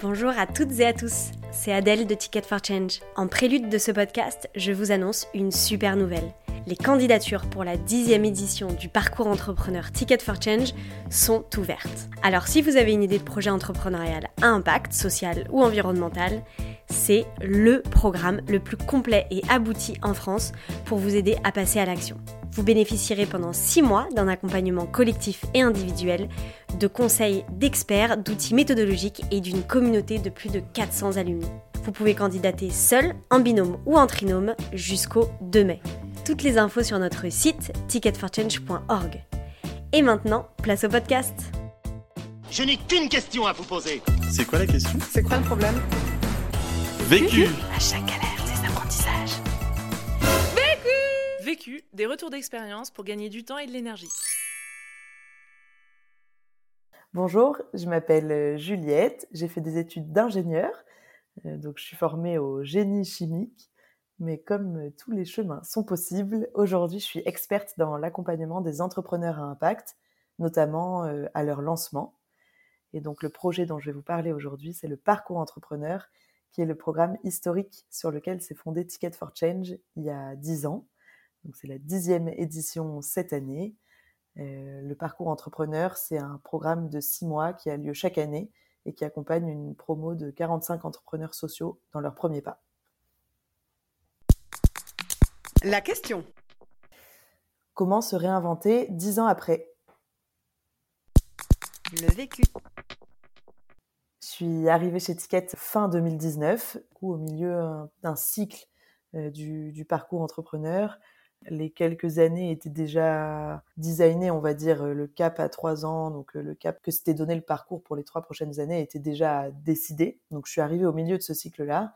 Bonjour à toutes et à tous, c'est Adèle de Ticket for Change. En prélude de ce podcast, je vous annonce une super nouvelle. Les candidatures pour la dixième édition du parcours entrepreneur Ticket for Change sont ouvertes. Alors si vous avez une idée de projet entrepreneurial à impact social ou environnemental, c'est le programme le plus complet et abouti en France pour vous aider à passer à l'action. Vous bénéficierez pendant 6 mois d'un accompagnement collectif et individuel, de conseils d'experts, d'outils méthodologiques et d'une communauté de plus de 400 alumni. Vous pouvez candidater seul, en binôme ou en trinôme jusqu'au 2 mai. Toutes les infos sur notre site ticketforchange.org. Et maintenant, place au podcast. Je n'ai qu'une question à vous poser. C'est quoi la question? C'est quoi le problème? Vécu À chaque galère, des apprentissages. Vécu, des retours d'expérience pour gagner du temps et de l'énergie. Bonjour, je m'appelle euh, Juliette, j'ai fait des études d'ingénieur, euh, donc je suis formée au génie chimique, mais comme euh, tous les chemins sont possibles, aujourd'hui je suis experte dans l'accompagnement des entrepreneurs à impact, notamment à leur lancement. Et donc le projet dont je vais vous parler aujourd'hui, c'est le parcours entrepreneur, qui est le programme historique sur lequel s'est fondé Ticket for Change il y a dix ans. Donc c'est la dixième édition cette année. Euh, le parcours entrepreneur, c'est un programme de six mois qui a lieu chaque année et qui accompagne une promo de 45 entrepreneurs sociaux dans leur premier pas. La question. Comment se réinventer dix ans après? Le vécu. Suis arrivée chez Ticket fin 2019, au milieu d'un cycle euh, du, parcours entrepreneur les quelques années étaient déjà designées, on va dire, le cap à trois ans, donc euh, le cap que s'était donné le parcours pour les trois prochaines années était déjà décidé. Donc je suis arrivée au milieu de ce cycle-là.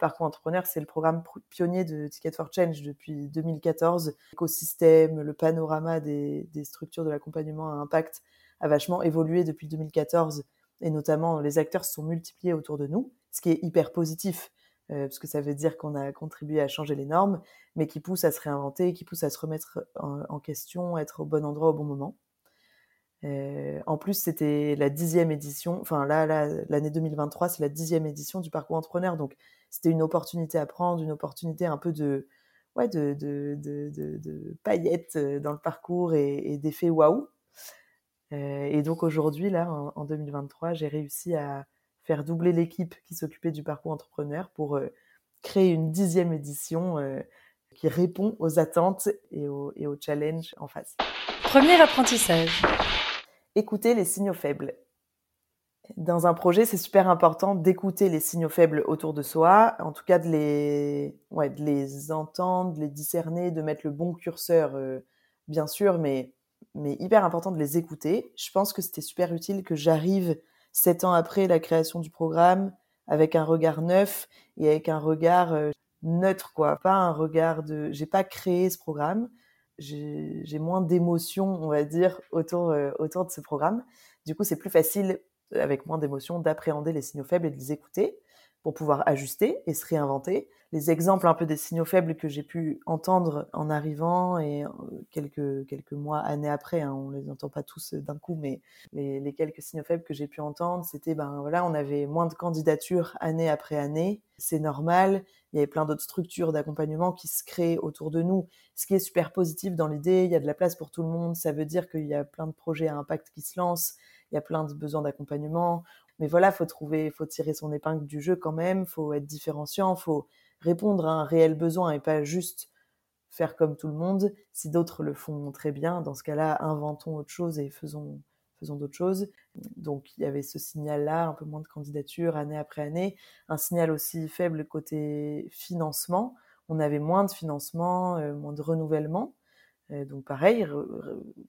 Parcours entrepreneur, c'est le programme pionnier de Ticket for Change depuis 2014. L'écosystème, le panorama des, des structures de l'accompagnement à impact a vachement évolué depuis 2014 et notamment les acteurs se sont multipliés autour de nous, ce qui est hyper positif euh, parce que ça veut dire qu'on a contribué à changer les normes, mais qui pousse à se réinventer, qui pousse à se remettre en, question, être au bon endroit au bon moment. Euh, en plus, c'était la dixième édition, enfin là, l'année 2023, c'est la dixième édition du parcours entrepreneur, donc c'était une opportunité à prendre, une opportunité un peu de, ouais, de, de, de, paillettes euh, dans le parcours et, et d'effets waouh. Et donc aujourd'hui, là, en, en 2023, j'ai réussi à, faire doubler l'équipe qui s'occupait du parcours entrepreneur pour euh, créer une dixième édition euh, qui répond aux attentes et aux, et aux challenges en face. Premier apprentissage. Écouter les signaux faibles. Dans un projet, c'est super important d'écouter les signaux faibles autour de soi, en tout cas de les, ouais, de les entendre, de les discerner, de mettre le bon curseur, euh, bien sûr, mais, mais hyper important de les écouter. Je pense que c'était super utile que j'arrive sept ans après la création du programme, avec un regard neuf et avec un regard neutre, quoi. Pas un regard de. J'ai pas créé ce programme. J'ai moins d'émotions, on va dire, autour, autour de ce programme. Du coup, c'est plus facile, avec moins d'émotions, d'appréhender les signaux faibles et de les écouter pour pouvoir ajuster et se réinventer. Les exemples un peu des signaux faibles que j'ai pu entendre en arrivant et euh, quelques, quelques mois, années après, hein, on les entend pas tous euh, d'un coup, mais les, les, quelques signaux faibles que j'ai pu entendre, c'était, ben voilà, on avait moins de candidatures année après année, c'est normal, il y avait plein d'autres structures d'accompagnement qui se créent autour de nous, ce qui est super positif dans l'idée, il y a de la place pour tout le monde, ça veut dire qu'il y a plein de projets à impact qui se lancent, il y a plein de besoins d'accompagnement, mais voilà, faut trouver, faut tirer son épingle du jeu quand même, faut être différenciant, faut répondre à un réel besoin et pas juste faire comme tout le monde. Si d'autres le font très bien, dans ce cas-là, inventons autre chose et faisons faisons d'autres choses. Donc il y avait ce signal-là, un peu moins de candidatures année après année, un signal aussi faible côté financement. On avait moins de financement, euh, moins de renouvellement. Euh, donc pareil,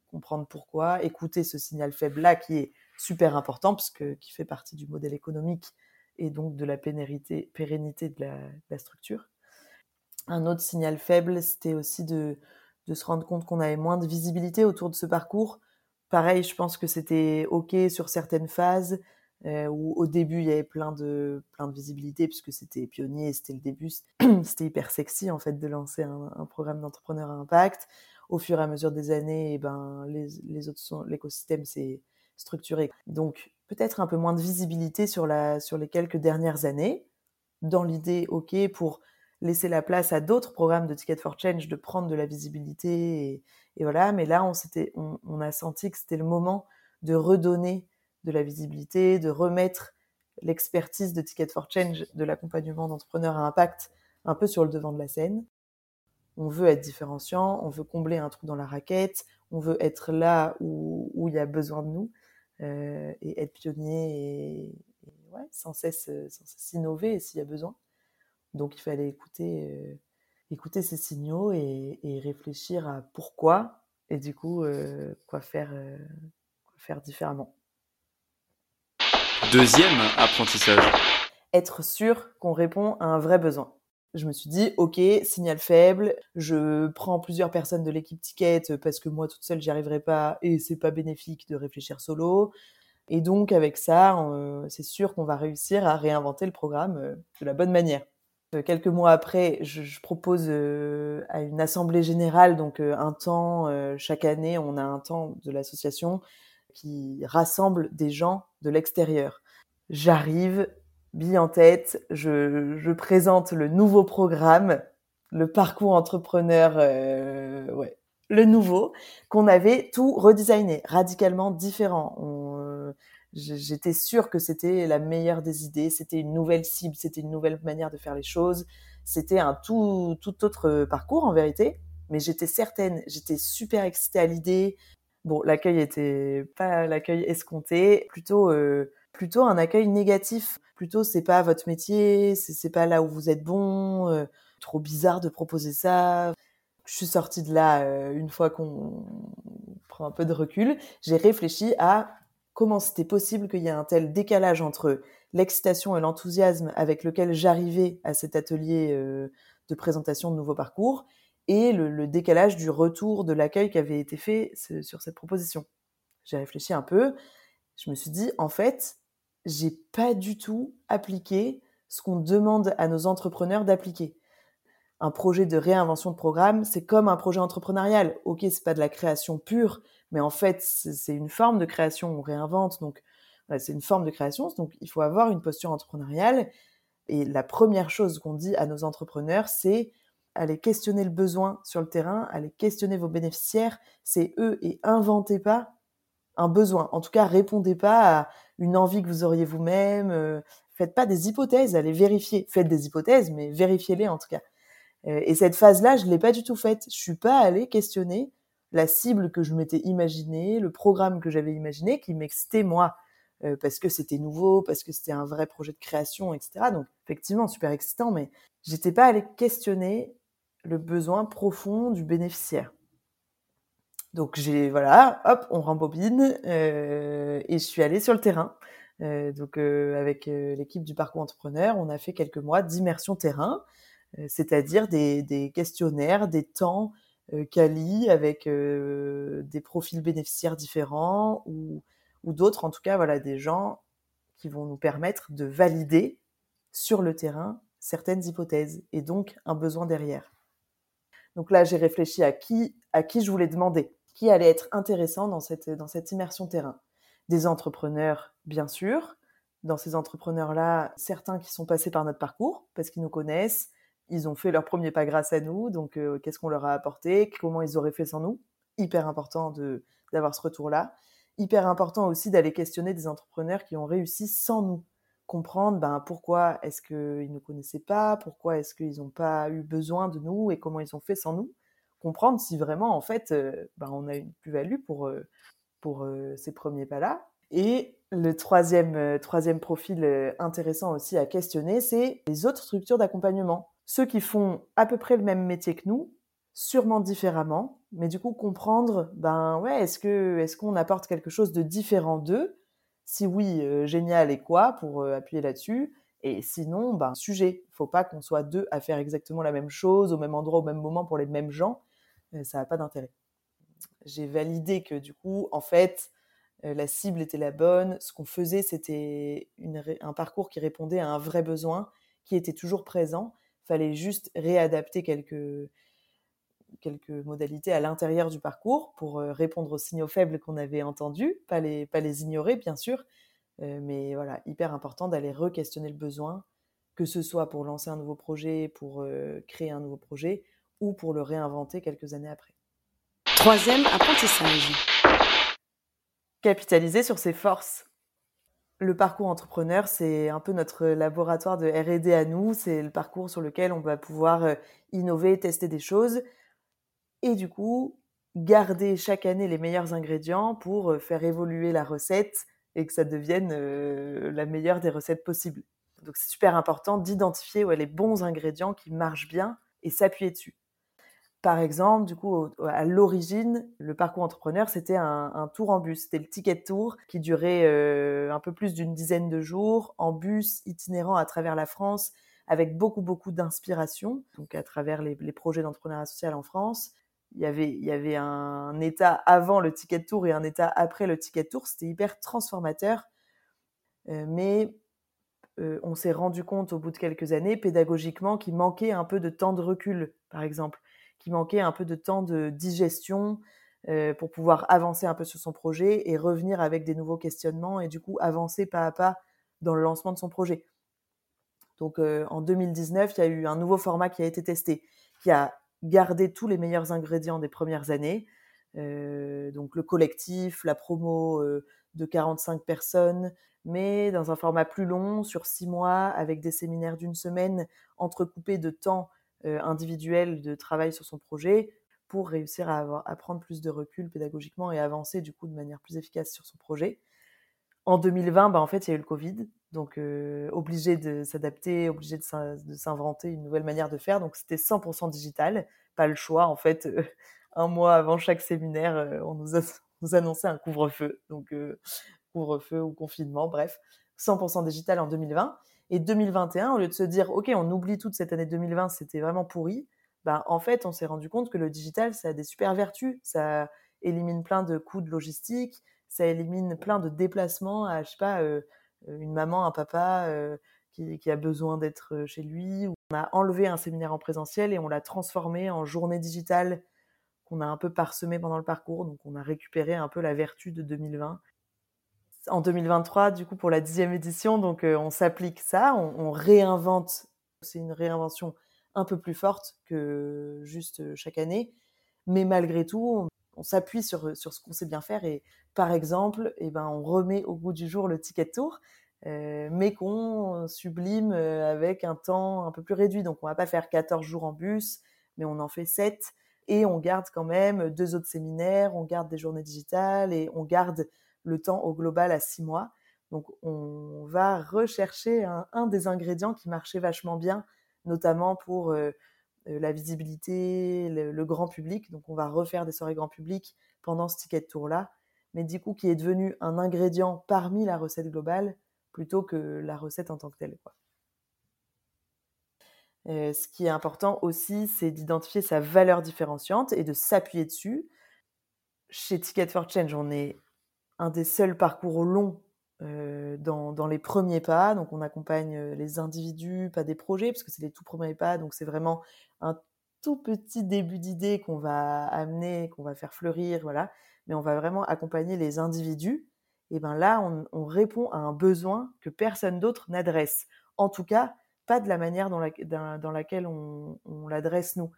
comprendre pourquoi, écouter ce signal faible-là qui est super important parce que qui fait partie du modèle économique et donc de la pérennité, de, la, structure. Un autre signal faible, c'était aussi de, se rendre compte qu'on avait moins de visibilité autour de ce parcours. Pareil, je pense que c'était OK sur certaines phases, euh, où au début, il y avait plein de, plein de visibilité, puisque c'était pionnier, c'était le début, c'était hyper sexy, en fait, de lancer un, un programme d'entrepreneur à impact. Au fur et à mesure des années, et eh ben, les, les autres l'écosystème s'est structuré. Donc, peut-être un peu moins de visibilité sur, les quelques dernières années, dans l'idée, OK, pour laisser la place à d'autres programmes de Ticket for Change de prendre de la visibilité. Et, voilà, mais là, on, a senti que c'était le moment de redonner de la visibilité, de remettre l'expertise de Ticket for Change, de l'accompagnement d'entrepreneurs à impact un peu sur le devant de la scène. On veut être différenciant, on veut combler un trou dans la raquette, on veut être là où, il y a besoin de nous et être pionnier et, ouais, sans, cesse, sans cesse innover s'il y a besoin. Donc il fallait écouter, euh, écouter ces signaux et, et, réfléchir à pourquoi et du coup euh, quoi, faire, euh, quoi faire différemment. Deuxième apprentissage. Être sûr qu'on répond à un vrai besoin. Je me suis dit, ok, signal faible, je prends plusieurs personnes de l'équipe Ticket parce que moi toute seule j'y arriverai pas et c'est pas bénéfique de réfléchir solo. Et donc avec ça, euh, c'est sûr qu'on va réussir à réinventer le programme euh, de la bonne manière. Euh, quelques mois après, je, propose à une assemblée générale, donc un temps, chaque année, on a un temps de l'association qui rassemble des gens de l'extérieur. J'arrive, bille en tête, je, présente le nouveau programme, le parcours entrepreneur, euh, ouais, le nouveau, qu'on avait tout redesigné, radicalement différent. Euh, J'étais sûre que c'était la meilleure des idées, c'était une nouvelle cible, c'était une nouvelle manière de faire les choses, c'était un tout, autre parcours en vérité, mais j'étais certaine, j'étais super excitée à l'idée, Bon, l'accueil était pas l'accueil escompté, plutôt euh, plutôt un accueil négatif. Plutôt c'est pas votre métier, c'est pas là où vous êtes bon, euh, trop bizarre de proposer ça. Je suis sortie de là euh, une fois qu'on prend un peu de recul, j'ai réfléchi à comment c'était possible qu'il y ait un tel décalage entre l'excitation et l'enthousiasme avec lequel j'arrivais à cet atelier euh, de présentation de nouveaux parcours et le, le, décalage du retour de l'accueil qui avait été fait sur cette proposition. J'ai réfléchi un peu, je me suis dit, en fait, j'ai pas du tout appliqué ce qu'on demande à nos entrepreneurs d'appliquer. Un projet de réinvention de programme, c'est comme un projet entrepreneurial. Ok, c'est pas de la création pure, mais en fait, c'est une forme de création. On réinvente, donc c'est une forme de création. Donc, il faut avoir une posture entrepreneuriale. Et la première chose qu'on dit à nos entrepreneurs, c'est allez questionner le besoin sur le terrain, allez questionner vos bénéficiaires, c'est eux et inventez pas un besoin. En tout cas, répondez pas à une envie que vous auriez vous-même. Euh, faites pas des hypothèses, allez vérifier. Faites des hypothèses, mais vérifiez-les en tout cas. Euh, et cette phase-là, je l'ai pas du tout faite. Je suis pas allée questionner la cible que je m'étais imaginée, le programme que j'avais imaginé, qui m'excitait moi, euh, parce que c'était nouveau, parce que c'était un vrai projet de création, etc. Donc effectivement, super excitant, mais j'étais pas allée questionner le besoin profond du bénéficiaire. Donc j'ai voilà, hop, on rembobine euh, et je suis allée sur le terrain. Euh, donc euh, avec l'équipe du parcours entrepreneur, on a fait quelques mois d'immersion terrain, c'est-à-dire des, questionnaires, des temps quali avec des profils bénéficiaires différents ou, ou d'autres, en tout cas voilà des gens qui vont nous permettre de valider sur le terrain certaines hypothèses et donc un besoin derrière. Donc là, j'ai réfléchi à qui, à qui je voulais demander, qui allait être intéressant dans cette, dans cette immersion terrain. Des entrepreneurs, bien sûr. Dans ces entrepreneurs-là, certains qui sont passés par notre parcours, parce qu'ils nous connaissent, ils ont fait leur premier pas grâce à nous, donc euh, qu'est-ce qu'on leur a apporté, comment ils auraient fait sans nous? Hyper important d'avoir ce retour-là. Hyper important aussi d'aller questionner des entrepreneurs qui ont réussi sans nous comprendre ben, pourquoi est-ce qu'ils ne connaissaient pas, pourquoi est-ce qu'ils n'ont pas eu besoin de nous? Et comment ils ont fait sans nous? Comprendre si vraiment, en fait, euh, ben, on a une plus-value pour, euh, pour euh, ces premiers pas-là. Et le troisième, troisième profil intéressant aussi à questionner, c'est les autres structures d'accompagnement. Ceux qui font à peu près le même métier que nous, sûrement différemment, mais du coup comprendre, ben ouais, est-ce que est-ce qu'on apporte quelque chose de différent d'eux? Si oui, génial et quoi pour appuyer là-dessus? Et sinon, ben, sujet. Faut pas qu'on soit deux à faire exactement la même chose, au même endroit, au même moment pour les mêmes gens. Euh, ça n'a pas d'intérêt. J'ai validé que du coup, en fait, euh, la cible était la bonne. Ce qu'on faisait, c'était un parcours qui répondait à un vrai besoin, qui était toujours présent. Fallait juste réadapter quelques, quelques modalités à l'intérieur du parcours pour répondre aux signaux faibles qu'on avait entendus, pas les, pas les ignorer bien sûr, Euh, mais voilà, hyper important d'aller re-questionner le besoin, que ce soit pour lancer un nouveau projet, pour euh, créer un nouveau projet, ou pour le réinventer quelques années après. Troisième apprentissage. Capitaliser sur ses forces. Le parcours entrepreneur, c'est un peu notre laboratoire de RD à nous, c'est le parcours sur lequel on va pouvoir euh, innover, tester des choses, et du coup, garder chaque année les meilleurs ingrédients pour faire évoluer la recette et que ça devienne la meilleure des recettes possibles. Donc c'est super important d'identifier ouais, les bons ingrédients qui marchent bien et s'appuyer dessus. Par exemple, du coup, à l'origine, le parcours entrepreneur, c'était un, tour en bus. C'était le ticket tour qui durait un peu plus d'une dizaine de jours en bus itinérant à travers la France avec beaucoup, beaucoup d'inspiration, donc à travers les, les projets d'entrepreneuriat social en France, il y avait, il y avait un état avant le ticket tour et un état après le ticket tour. C'était hyper transformateur. Euh, mais euh, on s'est rendu compte au bout de quelques années, pédagogiquement, qu'il manquait un peu de temps de recul, par exemple, qu'il manquait un peu de temps de digestion euh, pour pouvoir avancer un peu sur son projet et revenir avec des nouveaux questionnements et du coup avancer pas à pas dans le lancement de son projet. Donc en 2019, il y a eu un nouveau format qui a été testé, qui a garder tous les meilleurs ingrédients des premières années. Euh, donc le collectif, la promo euh, de 45 personnes, mais dans un format plus long, sur six mois, avec des séminaires d'une semaine, entrecoupés de temps euh, individuel de travail sur son projet, pour réussir à, avoir, à prendre plus de recul pédagogiquement et avancer du coup de manière plus efficace sur son projet. En 2020, bah, en fait, il y a eu le Covid, donc euh, obligé de s'adapter, obligé de s'inventer une nouvelle manière de faire. Donc c'était 100% digital, pas le choix. En fait, euh, un mois avant chaque séminaire, euh, on nous, nous annonçait un couvre-feu, donc couvre-feu ou confinement, bref, 100% digital en 2020. Et 2021, au lieu de se dire, ok, on oublie toute cette année 2020, c'était vraiment pourri. Bah, en fait, on s'est rendu compte que le digital, ça a des super vertus. Ça élimine plein de coûts de logistique, ça élimine plein de déplacements à, je sais pas, euh, une maman, un papa euh, qui, qui, a besoin d'être chez lui. On a enlevé un séminaire en présentiel et on l'a transformé en journée digitale qu'on a un peu parsemé pendant le parcours. Donc on a récupéré un peu la vertu de 2020. En 2023, du coup, pour la dixième édition, donc euh, on s'applique ça, on, réinvente. C'est une réinvention un peu plus forte que juste chaque année. Mais malgré tout, on s'appuie sur, sur ce qu'on sait bien faire et par exemple, eh ben, on remet au bout du jour le ticket de tour, euh, mais qu'on sublime euh, avec un temps un peu plus réduit. Donc on va pas faire 14 jours en bus, mais on en fait 7 et on garde quand même deux autres séminaires, on garde des journées digitales et on garde le temps au global à 6 mois. Donc on va rechercher un, des ingrédients qui marchait vachement bien, notamment pour euh, euh, la visibilité, le, grand public. Donc on va refaire des soirées grand public pendant ce ticket de tour-là, mais du coup qui est devenu un ingrédient parmi la recette globale plutôt que la recette en tant que telle. Euh, ce qui est important aussi, c'est d'identifier sa valeur différenciante et de s'appuyer dessus. Chez Ticket for Change, on est un des seuls parcours longs euh, dans, les premiers pas. Donc, on accompagne les individus, pas des projets, parce que c'est les tout premiers pas. Donc, c'est vraiment un tout petit début d'idée qu'on va amener, qu'on va faire fleurir, voilà. Mais on va vraiment accompagner les individus. Et ben là, on, on répond à un besoin que personne d'autre n'adresse. En tout cas, pas de la manière dans, la, dans, dans laquelle on, l'adresse nous.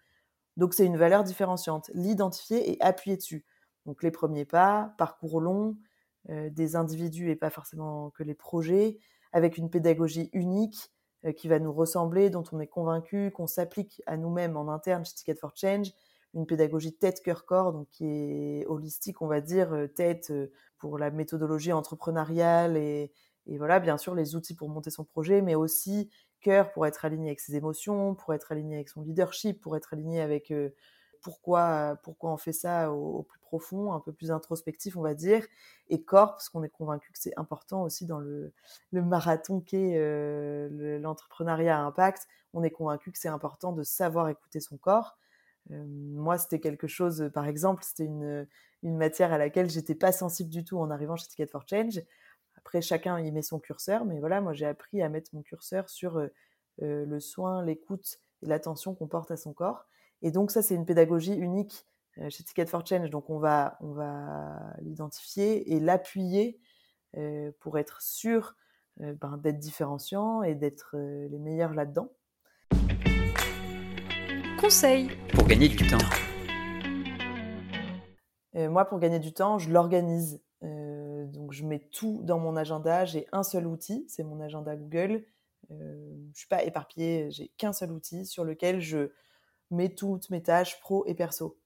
Donc, c'est une valeur différenciante. L'identifier et appuyer dessus. Donc, les premiers pas, parcours long, euh, des individus et pas forcément que les projets, avec une pédagogie unique euh, qui va nous ressembler, dont on est convaincu, qu'on s'applique à nous-mêmes en interne chez Ticket for Change, une pédagogie tête, cœur, corps, donc qui est holistique, on va dire, euh, tête pour la méthodologie entrepreneuriale et, et voilà, bien sûr, les outils pour monter son projet, mais aussi cœur pour être aligné avec ses émotions, pour être aligné avec son leadership, pour être aligné avec pourquoi, pourquoi on fait ça au, plus profond, un peu plus introspectif, on va dire, et corps, parce qu'on est convaincu que c'est important aussi dans le, marathon qu'est euh, l'entrepreneuriat à impact. On est convaincu que c'est important de savoir écouter son corps. Euh, moi, c'était quelque chose, par exemple, c'était une, matière à laquelle j'étais pas sensible du tout en arrivant chez Ticket for Change. Après, chacun y met son curseur, mais voilà, moi j'ai appris à mettre mon curseur sur euh, le soin, l'écoute et l'attention qu'on porte à son corps. Et donc ça, c'est une pédagogie unique euh, chez Ticket for Change. Donc on va, on va l'identifier et l'appuyer pour être sûr ben, d'être différenciant et d'être les meilleurs là-dedans. Conseil pour gagner du temps. moi, pour gagner du temps, je l'organise. donc, je mets tout dans mon agenda. J'ai un seul outil, c'est mon agenda Google. je ne suis pas éparpillée, j'ai qu'un seul outil sur lequel je mets toutes mes tâches pro et perso.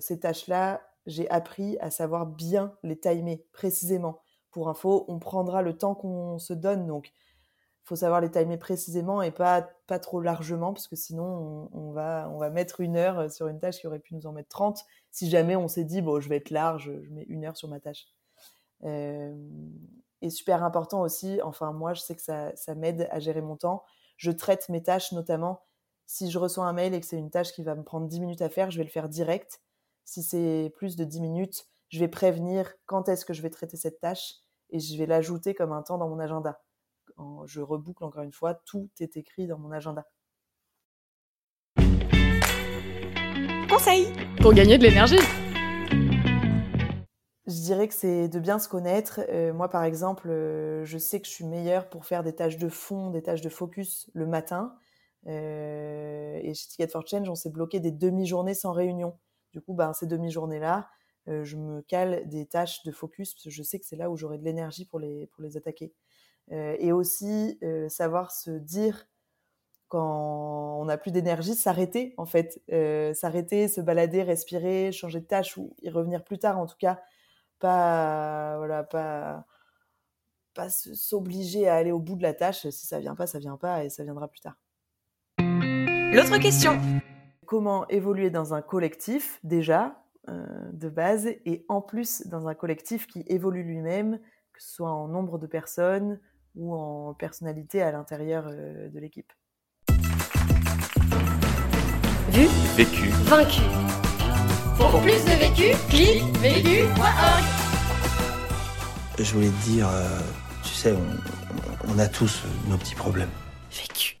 ces tâches-là, j'ai appris à savoir bien les timer précisément. Pour info, on prendra le temps qu'on se donne, donc faut savoir les timer précisément et pas, pas trop largement, parce que sinon on, va, on va mettre une heure sur une tâche qui aurait pu nous en mettre 30, si jamais on s'est dit, bon, je vais être large, je mets une heure sur ma tâche. et super important aussi, enfin moi je sais que ça, ça m'aide à gérer mon temps, je traite mes tâches notamment, si je reçois un mail et que c'est une tâche qui va me prendre 10 minutes à faire, je vais le faire direct si c'est plus de 10 minutes, je vais prévenir quand est-ce que je vais traiter cette tâche et je vais l'ajouter comme un temps dans mon agenda. Je reboucle encore une fois, tout est écrit dans mon agenda. Conseil pour gagner de l'énergie. Je dirais que c'est de bien se connaître. Euh, moi, par exemple, euh, je sais que je suis meilleure pour faire des tâches de fond, des tâches de focus le matin. Euh, et chez Ticket for Change, on s'est bloqué des demi-journées sans réunion. Du coup, ben, ces demi-journées-là, euh, je me cale des tâches de focus parce que je sais que c'est là où j'aurai de l'énergie pour les, pour les attaquer. Euh, et aussi, savoir se dire quand on n'a plus d'énergie, s'arrêter en fait. s'arrêter, se balader, respirer, changer de tâche ou y revenir plus tard en tout cas. Pas, voilà, pas, pas s'obliger à aller au bout de la tâche. Si ça vient pas, ça vient pas et ça viendra plus tard. L'autre question comment évoluer dans un collectif déjà euh, de base et en plus dans un collectif qui évolue lui-même, que ce soit en nombre de personnes ou en personnalité à l'intérieur euh, de l'équipe? Vu, vécu, vaincu. Pour plus de vécu, clique vécu.org. Je voulais te dire, euh, tu sais, on, on a tous nos petits problèmes. Vécu.